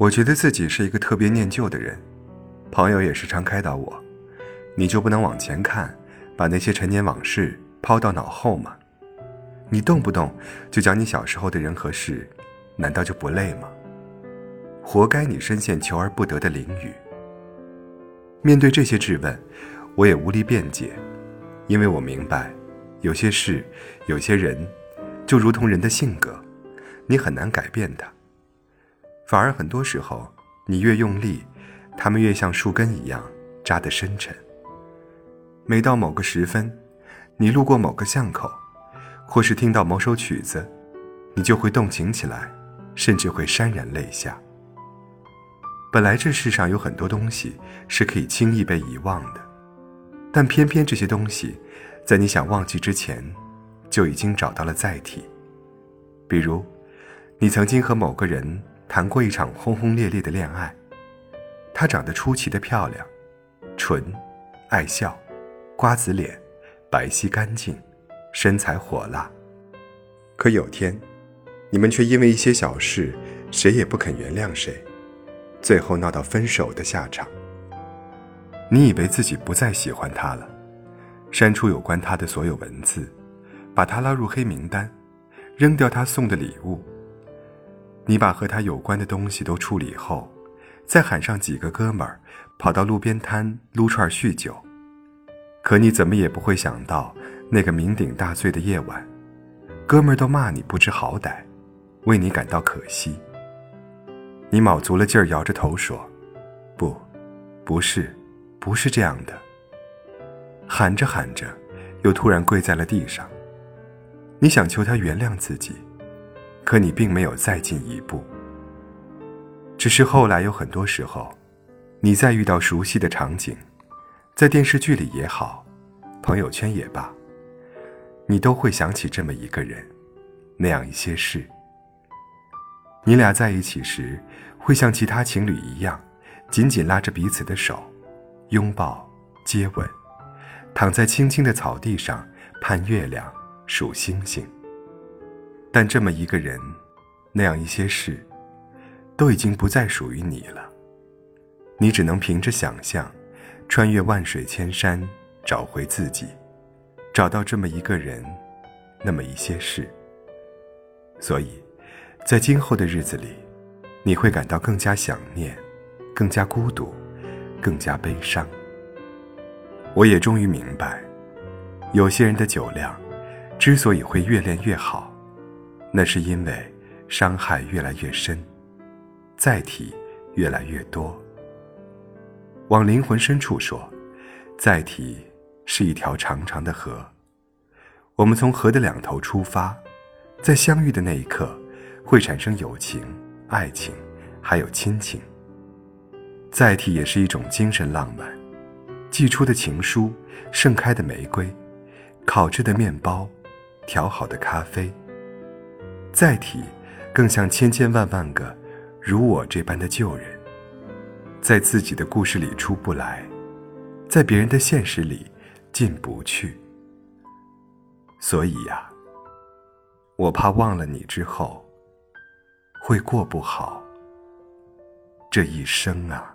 我觉得自己是一个特别念旧的人，朋友也时常开导我：“你就不能往前看，把那些陈年往事抛到脑后吗？你动不动就讲你小时候的人和事，难道就不累吗？活该你深陷求而不得的囹圄。”面对这些质问，我也无力辩解，因为我明白，有些事，有些人，就如同人的性格，你很难改变它。反而很多时候，你越用力，他们越像树根一样扎得深沉。每到某个时分，你路过某个巷口，或是听到某首曲子，你就会动情起来，甚至会潸然泪下。本来这世上有很多东西是可以轻易被遗忘的，但偏偏这些东西，在你想忘记之前，就已经找到了载体。比如，你曾经和某个人谈过一场轰轰烈烈的恋爱，她长得出奇的漂亮，纯，爱笑，瓜子脸，白皙干净，身材火辣。可有天，你们却因为一些小事，谁也不肯原谅谁。最后闹到分手的下场。你以为自己不再喜欢他了，删除有关他的所有文字，把他拉入黑名单，扔掉他送的礼物。你把和他有关的东西都处理后，再喊上几个哥们儿，跑到路边摊撸串酗酒。可你怎么也不会想到，那个酩酊大醉的夜晚，哥们儿都骂你不知好歹，为你感到可惜。你卯足了劲儿，摇着头说：“不，不是，不是这样的。”喊着喊着，又突然跪在了地上。你想求他原谅自己，可你并没有再进一步。只是后来有很多时候，你再遇到熟悉的场景，在电视剧里也好，朋友圈也罢，你都会想起这么一个人，那样一些事。你俩在一起时，会像其他情侣一样，紧紧拉着彼此的手，拥抱、接吻，躺在青青的草地上盼月亮、数星星。但这么一个人，那样一些事，都已经不再属于你了。你只能凭着想象，穿越万水千山，找回自己，找到这么一个人，那么一些事。所以。在今后的日子里，你会感到更加想念，更加孤独，更加悲伤。我也终于明白，有些人的酒量之所以会越练越好，那是因为伤害越来越深，载体越来越多。往灵魂深处说，载体是一条长长的河，我们从河的两头出发，在相遇的那一刻。会产生友情、爱情，还有亲情。载体也是一种精神浪漫，寄出的情书，盛开的玫瑰，烤制的面包，调好的咖啡。载体更像千千万万个如我这般的旧人，在自己的故事里出不来，在别人的现实里进不去。所以呀，我怕忘了你之后。会过不好这一生啊！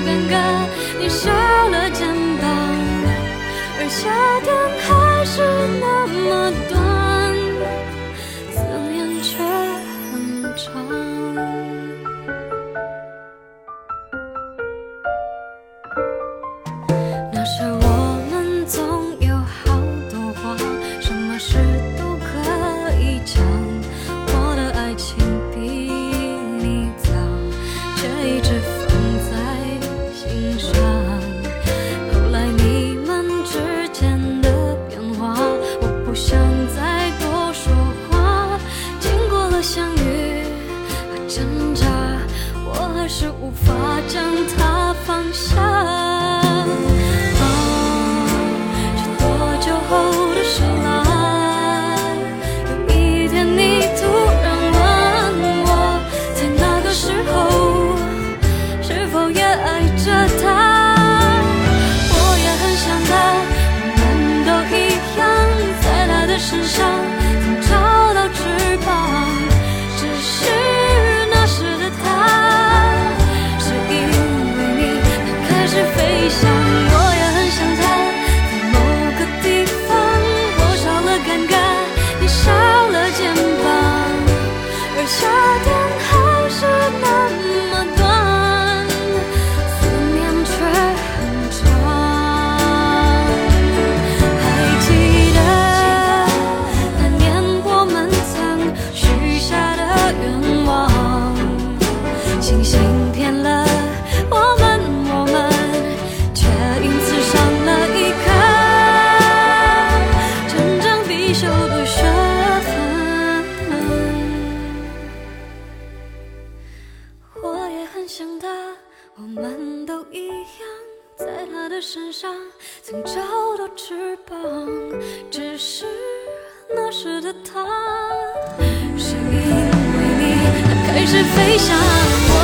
尴尬你少了肩膀而夏天还是那么短思念却很长。翅膀只是那时的他。是因为你他开始飞翔。